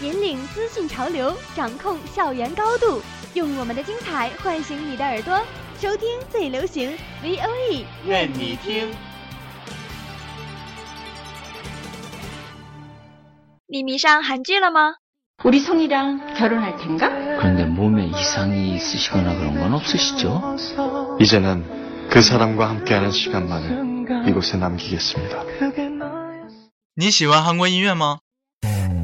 引领资讯潮流，掌控校园高度，用我们的精彩唤醒你的耳朵，收听最流行 V O E，愿你听。你迷上韩剧了吗？ 우리 성이랑 결혼할 텐가? 그런데 몸에 이상이 있으시거나 그런 건 없으시죠? 이제는 그 사람과 함께하는 시간만을 이곳에 남기겠습니다. 你喜欢韩国音乐吗？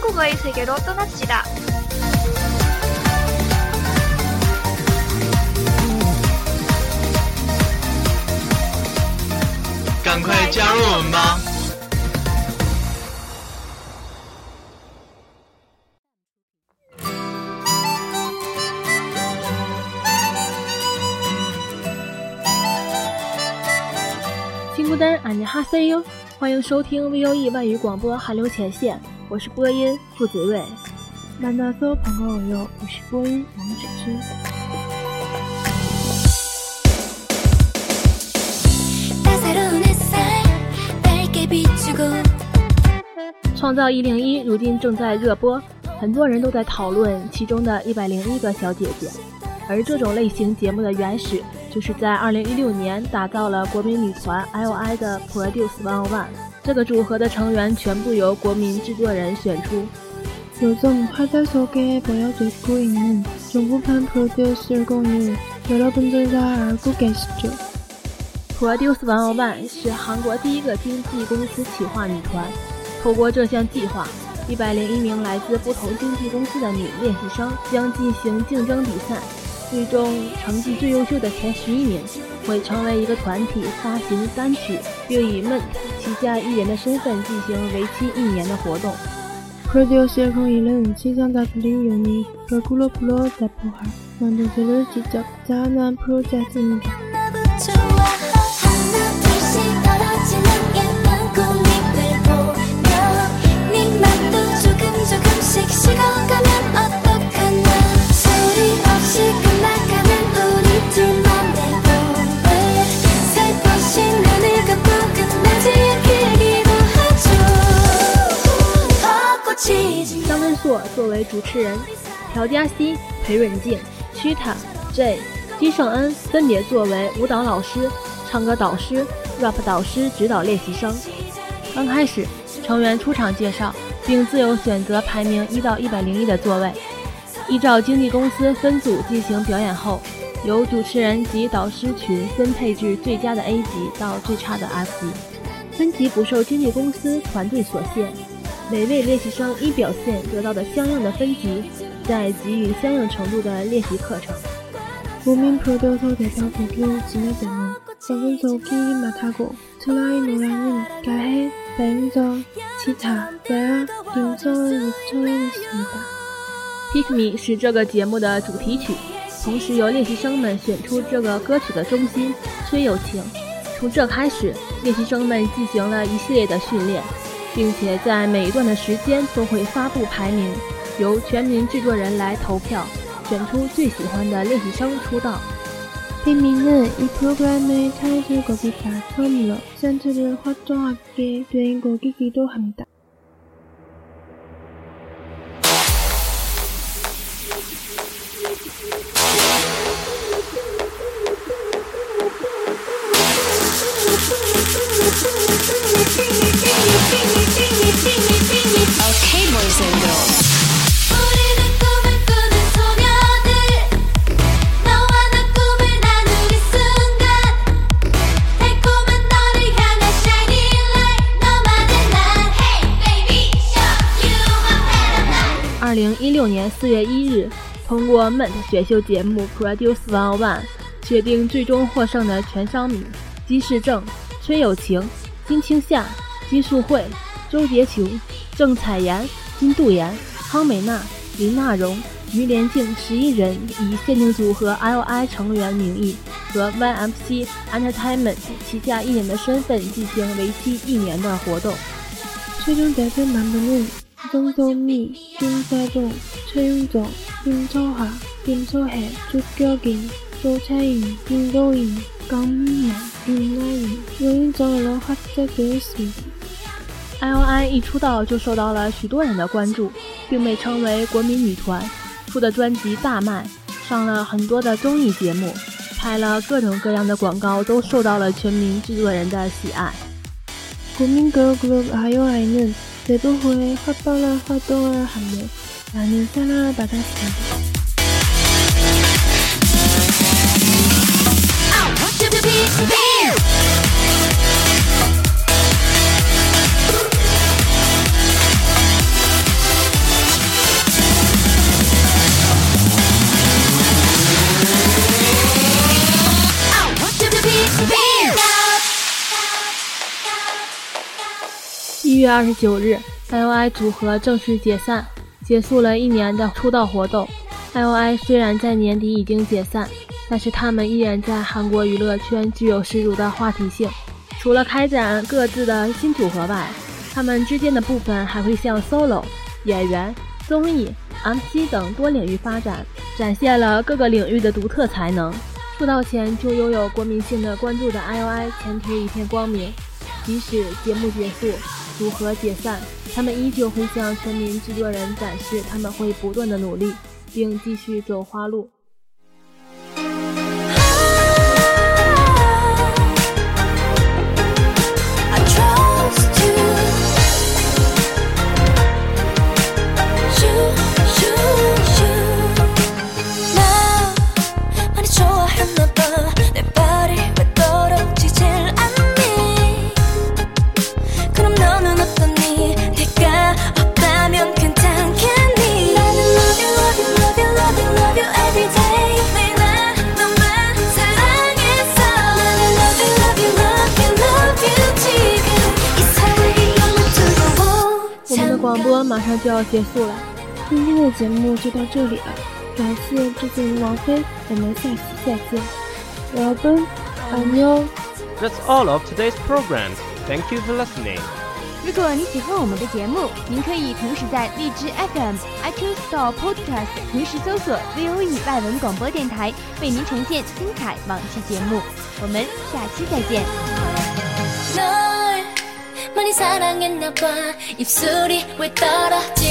한국어의 세계로 떠납시다. 赶快加入我们吧！ 친구들 안녕하세요，欢迎收听 VOE 外语广播韩流前线， 我是播音付子睿。만나서반가워요，我是播音王芷之。 따사로운 햇살 밝게 비추고 创造一零一如今正在热播，很多人都在讨论其中的一百零一个小姐姐。而这种类型节目的原始，就是在二零一六年打造了国民女团 I.O.I 的 Produce One One。 这个组合的成员全部由国民制作人选出。 요즘 화제 속에 보여지고 있는 중국판 프로듀스 101 여러분들 다 알고 계시죠? Produce One One 是韩国第一个经纪公司企划女团。透过这项计划，一百零一名来自不同经纪公司的女练习生将进行竞争比赛，最终成绩最优秀的前十一名 会成为一个团体发行单曲，并以 MENT 旗下艺人的身份进行为期一年的活动。 프로듀스 101은 시청자들이 유닛 걸그룹으로 대표할 만들기를 직접 제안한 프로젝트입니다. 作为主持人，朴嘉熙、裴润静、屈塔、J、金圣恩分别作为舞蹈老师、唱歌导师、rap 导师指导练习生。刚开始，成员出场介绍，并自由选择排名一到一百零一的座位，依照经纪公司分组进行表演后，由主持人及导师群分配至最佳的 A 级到最差的 F 级。分级不受经纪公司团队所限，每位练习生依表现得到的相应的分级，再给予相应程度的练习课程。 국민 프로듀서 대표곡이 진행되는 정근석이 맡하고 트라이 노래는 가해, 배은정, 치타, 레아, 김성은 요청했습니다. Pick Me 是这个节目的主题曲，同时由练习生们选出这个歌曲的中心崔有晴。从这开始，练习生们进行了一系列的训练， 并且在每一段的时间都会发布排名，由全民制作人来投票，选出最喜欢的练习生出道。 빅미는 이 프로그램의 타이틀곡이자 처음으로 센트를 확정하게 된 곡이기도 합니다. 六年四月一日，通过 MENT 选秀节目 Produce One On One 确定最终获胜的全商敏、金世正、崔有晴、金青夏、金素慧、周洁琼、郑彩妍、金度妍、康美娜、林娜荣、于连静十一人以限定组合 L.I 成员名义和 YMC Entertainment 旗下艺人的身份进行为期一年的活动。最终得分满分。는 정소미, 김세동, 최윤정, 김서하, 김서혜, 조격인, 조채인, 김도인, 강민영, 윤나인, 여인정으로 확정되었습니다. IOI 一出道就受到了许多人的关注，并被称为国民女团，出的专辑大卖，上了很多的综艺节目，拍了各种各样的广告，都受到了全民制作人的喜爱。 국민 걸그룹 아이오아이는 会不会发白了、发多了，还没把你杀了把他死？月二十九日，IOI 组合正式解散，结束了一年的出道活动。IOI 虽然在年底已经解散，但是他们依然在韩国娱乐圈具有十足的话题性。除了开展各自的新组合外，他们之间的部分还会向 solo、演员、综艺、MC 等多领域发展，展现了各个领域的独特才能。出道前就拥有国民性的关注的 IOI 前途一片光明，即使节目结束、如何解散，他们依旧会向全民制作人展示他们会不断的努力，并继续走花路。广播马上就要结束了，今天的节目就到这里了。感谢致敬王菲，我们下期再见。Robin，That's all of today's program. Thank you for listening. 如果你喜欢我们的节目，您可以同时在荔枝 FM、iQ Store Podcast 同时搜索 VOE 外文广播电台，为您呈现精彩往期节目。我们下期再见。 널 많이 사랑했나 봐. 입술이 왜 떨어지